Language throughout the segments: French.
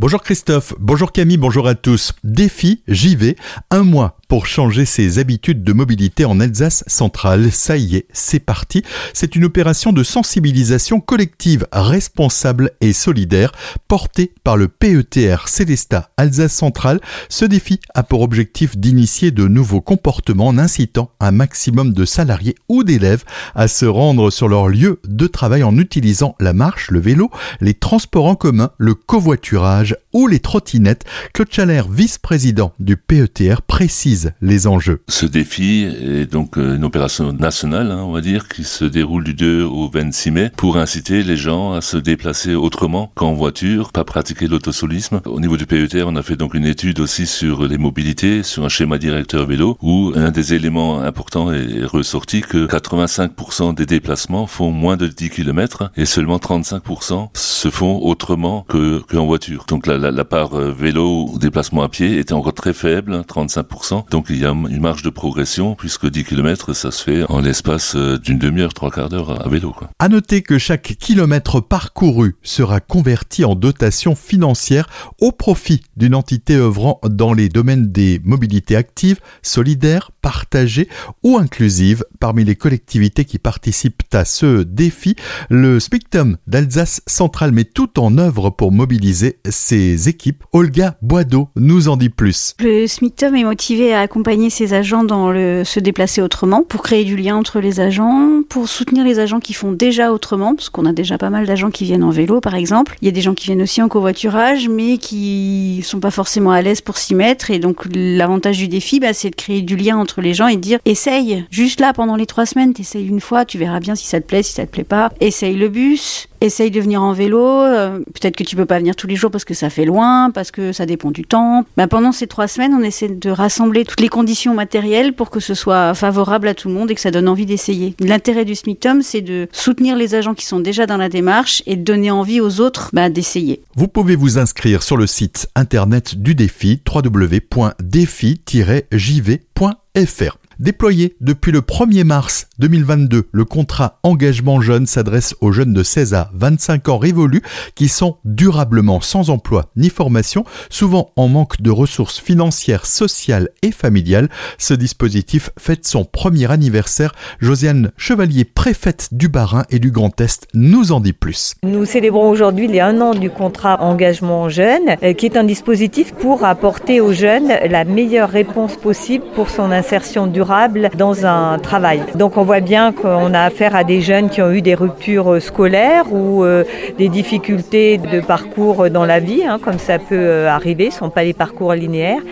Bonjour Christophe, bonjour Camille, bonjour à tous. Défi, j'y vais. Un mois pour changer ses habitudes de mobilité en Alsace centrale. Ça y est, c'est parti. C'est une opération de sensibilisation collective, responsable et solidaire, portée par le PETR Célesta Alsace centrale. Ce défi a pour objectif d'initier de nouveaux comportements en incitant un maximum de salariés ou d'élèves à se rendre sur leur lieu de travail en utilisant la marche, le vélo, les transports en commun, le covoiturage ou les trottinettes. Claude Chalère, vice-président du PETR, précise les enjeux. Ce défi est donc euh, une opération nationale, hein, on va dire, qui se déroule du 2 au 26 mai pour inciter les gens à se déplacer autrement qu'en voiture, pas pratiquer l'autosolisme. Au niveau du PETR, on a fait donc une étude aussi sur les mobilités, sur un schéma directeur vélo, où un des éléments importants est ressorti que 85% des déplacements font moins de 10 km et seulement 35% se font autrement que qu'en voiture. La, la, part euh, vélo ou déplacement à pied était encore très faible, 35%. Donc il y a une marge de progression puisque 10 km ça se fait en l'espace euh, d'une demi-heure, trois quarts d'heure à vélo. Quoi. À noter que chaque kilomètre parcouru sera converti en dotation financière au profit d'une entité œuvrant dans les domaines des mobilités actives, solidaires, partagées ou inclusives. Parmi les collectivités qui participent à ce défi, le Spictum d'Alsace centrale met tout en œuvre pour mobiliser ses équipes. Olga Boideau nous en dit plus. Le Smictum est motivé à accompagner ses agents dans le se déplacer autrement, pour créer du lien entre les agents, pour soutenir les agents qui font déjà autrement, parce qu'on a déjà pas mal d'agents qui viennent en vélo par exemple. Il y a des gens qui viennent aussi en covoiturage, mais qui sont pas forcément à l'aise pour s'y mettre. Et donc l'avantage du défi, bah, c'est de créer du lien entre les gens et de dire essaye, juste là pendant les trois semaines, t'essayes une fois, tu verras bien si ça te plaît, si ça te plaît pas. Essaye le bus, essaye de venir en vélo. Euh, peut-être que tu peux pas venir tous les jours parce que ça fait loin, parce que ça dépend du temps. Bah, pendant ces trois semaines, on essaie de rassembler toutes les conditions matérielles pour que ce soit favorable à tout le monde et que ça donne envie d'essayer. L'intérêt du SMICTOM, c'est de soutenir les agents qui sont déjà dans la démarche et de donner envie aux autres bah, d'essayer. Vous pouvez vous inscrire sur le site internet du défi www.défi-jv.fr. Déployé depuis le 1er mars 2022, le contrat engagement jeune s'adresse aux jeunes de 16 à 25 ans révolus qui sont durablement sans emploi ni formation, souvent en manque de ressources financières, sociales et familiales. Ce dispositif fête son premier anniversaire. Josiane Chevalier, préfète du Bas-Rhin et du Grand Est, nous en dit plus. Nous célébrons aujourd'hui les un an du contrat engagement jeune, euh, qui est un dispositif pour apporter aux jeunes la meilleure réponse possible pour son insertion durable dans un travail. Donc on voit bien qu'on a affaire à des jeunes qui ont eu des ruptures euh, scolaires ou euh, des difficultés de parcours dans la vie, hein, comme ça peut euh, arriver, ce ne sont pas des parcours linéaires.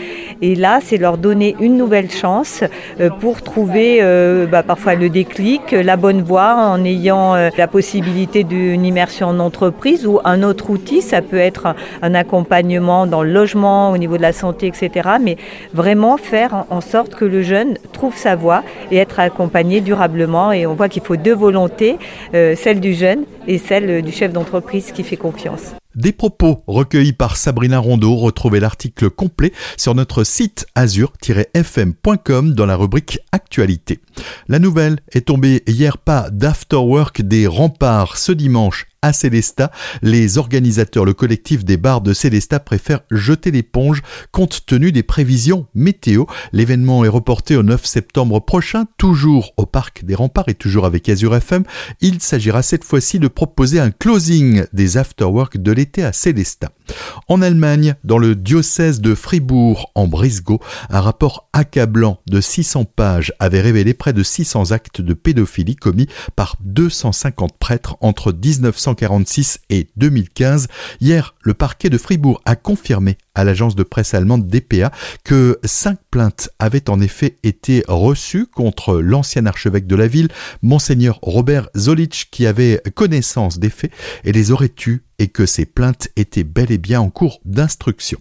Et là, c'est leur donner une nouvelle chance pour trouver bah, parfois le déclic, la bonne voie en ayant la possibilité d'une immersion en entreprise ou un autre outil. Ça peut être un accompagnement dans le logement, au niveau de la santé, etc. Mais vraiment faire en sorte que le jeune trouve sa voie et être accompagné durablement. Et on voit qu'il faut deux volontés, euh, celle du jeune et celle du chef d'entreprise qui fait confiance. Des propos recueillis par Sabrina Rondeau. Retrouvez l'article complet sur notre site azur-fm.com dans la rubrique Actualité. La nouvelle est tombée hier pas d'afterwork des remparts ce dimanche à Célesta. Les organisateurs, le collectif des bars de Célesta préfèrent jeter l'éponge compte tenu des prévisions météo. L'événement est reporté au 9 septembre prochain, toujours au Parc des Remparts et toujours avec Azure FM. Il s'agira cette fois-ci de proposer un closing des afterwork de l'été à Célesta. En Allemagne, dans le diocèse de Fribourg, en Brisgau, un rapport accablant de 600 pages avait révélé près de 600 actes de pédophilie commis par 250 prêtres entre 1946 et 2015. Hier, le parquet de Fribourg a confirmé à l'agence de presse allemande DPA que cinq plaintes avaient en effet été reçues contre l'ancien archevêque de la ville, monseigneur Robert Zolich, qui avait connaissance des faits et les aurait tues et que ces plaintes étaient bel et bien en cours d'instruction.